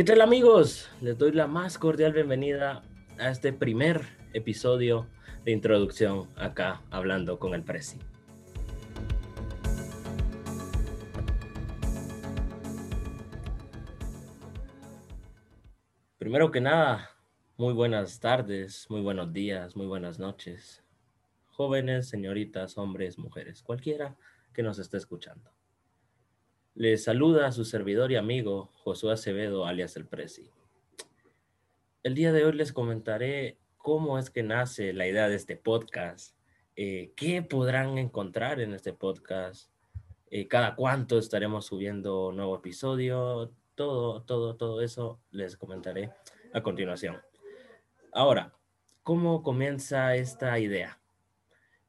¿Qué tal amigos? Les doy la más cordial bienvenida a este primer episodio de introducción acá hablando con el Presi. Primero que nada, muy buenas tardes, muy buenos días, muy buenas noches. Jóvenes, señoritas, hombres, mujeres, cualquiera que nos esté escuchando. Les saluda a su servidor y amigo Josué Acevedo, alias El Presi. El día de hoy les comentaré cómo es que nace la idea de este podcast, eh, qué podrán encontrar en este podcast, eh, cada cuánto estaremos subiendo nuevo episodio, todo, todo, todo eso les comentaré a continuación. Ahora, ¿cómo comienza esta idea?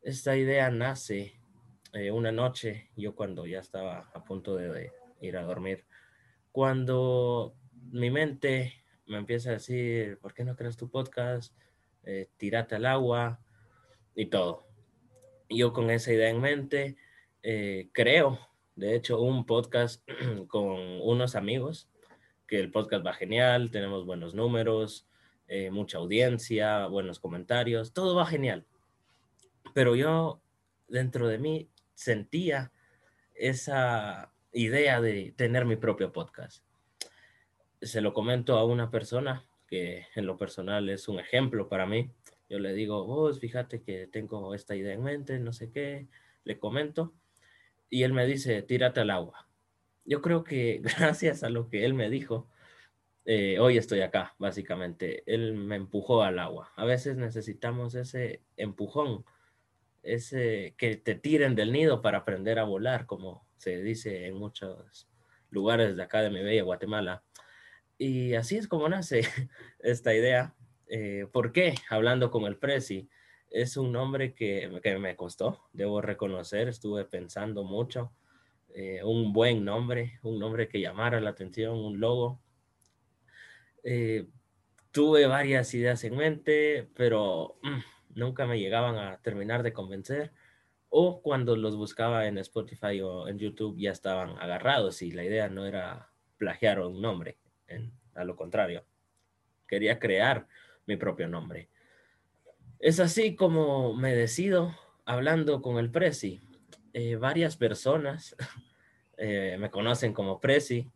Esta idea nace eh, una noche, yo cuando ya estaba a punto de, ir a dormir, cuando mi mente me empieza a decir, ¿por qué no creas tu podcast? Eh, tírate al agua y todo. Yo con esa idea en mente eh, creo, de hecho, un podcast con unos amigos, que el podcast va genial, tenemos buenos números, mucha audiencia, buenos comentarios, todo va genial. Pero yo, dentro de mí, sentía esa idea de tener mi propio podcast. Se lo comento a una persona que en lo personal es un ejemplo para mí. Yo le digo, vos fíjate que tengo esta idea en mente, no sé qué, le comento. Y él me dice, tírate al agua. Yo creo que gracias a lo que él me dijo, eh, hoy estoy acá, básicamente. Él me empujó al agua. A veces necesitamos ese empujón es que te tiren del nido para aprender a volar, como se dice en muchos lugares de acá de mi bella Guatemala. Y así es como nace esta idea. Eh, ¿Por qué? Hablando con el Prezi, es un nombre que, que, me costó, debo reconocer, estuve pensando mucho. Eh, un buen nombre, un nombre que llamara la atención, un logo. Eh, tuve varias ideas en mente, pero mm, nunca me llegaban a terminar de convencer o cuando los buscaba en Spotify o en YouTube ya estaban agarrados y la idea no era plagiar un nombre, a lo contrario, quería crear mi propio nombre. Es así como me decido hablando con el Prezi. Eh, varias personas eh, me conocen como Prezi,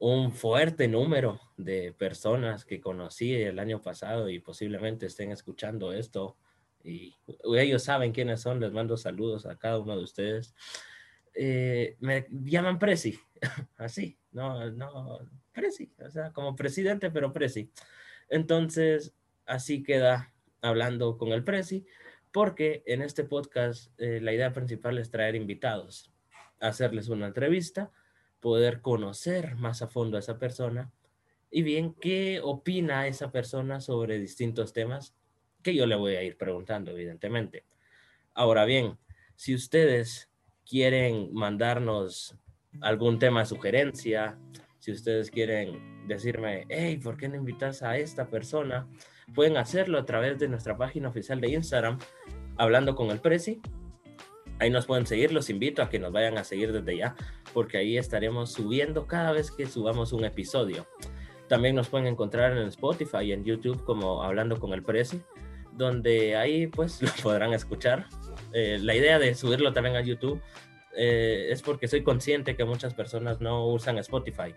un fuerte número de personas que conocí el año pasado y posiblemente estén escuchando esto y ellos saben quiénes son, les mando saludos a cada uno de ustedes. Eh, me llaman Presi, así, no, no, Presi, o sea, como presidente, pero Presi. Entonces, así queda hablando con el Presi, porque en este podcast eh, la idea principal es traer invitados, hacerles una entrevista, poder conocer más a fondo a esa persona y bien qué opina esa persona sobre distintos temas que yo le voy a ir preguntando, evidentemente. Ahora bien, si ustedes quieren mandarnos algún tema de sugerencia, si ustedes quieren decirme, hey, ¿por qué no invitas a esta persona? Pueden hacerlo a través de nuestra página oficial de Instagram, hablando con el Prezi. Ahí nos pueden seguir, los invito a que nos vayan a seguir desde ya, porque ahí estaremos subiendo cada vez que subamos un episodio. También nos pueden encontrar en Spotify y en YouTube como Hablando con el Prezi donde ahí pues lo podrán escuchar. Eh, la idea de subirlo también a YouTube eh, es porque soy consciente que muchas personas no usan Spotify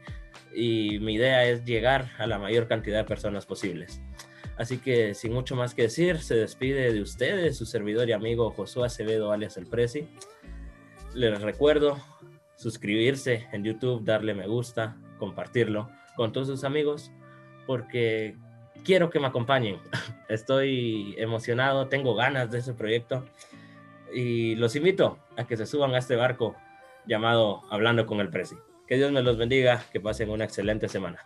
y mi idea es llegar a la mayor cantidad de personas posibles. Así que sin mucho más que decir, se despide de ustedes su servidor y amigo Josué Acevedo alias El Prezi. Les recuerdo suscribirse en YouTube, darle me gusta, compartirlo con todos sus amigos, porque quiero que me acompañen. Estoy emocionado, tengo ganas de ese proyecto y los invito a que se suban a este barco llamado Hablando con el Prezi. Que Dios me los bendiga, que pasen una excelente semana.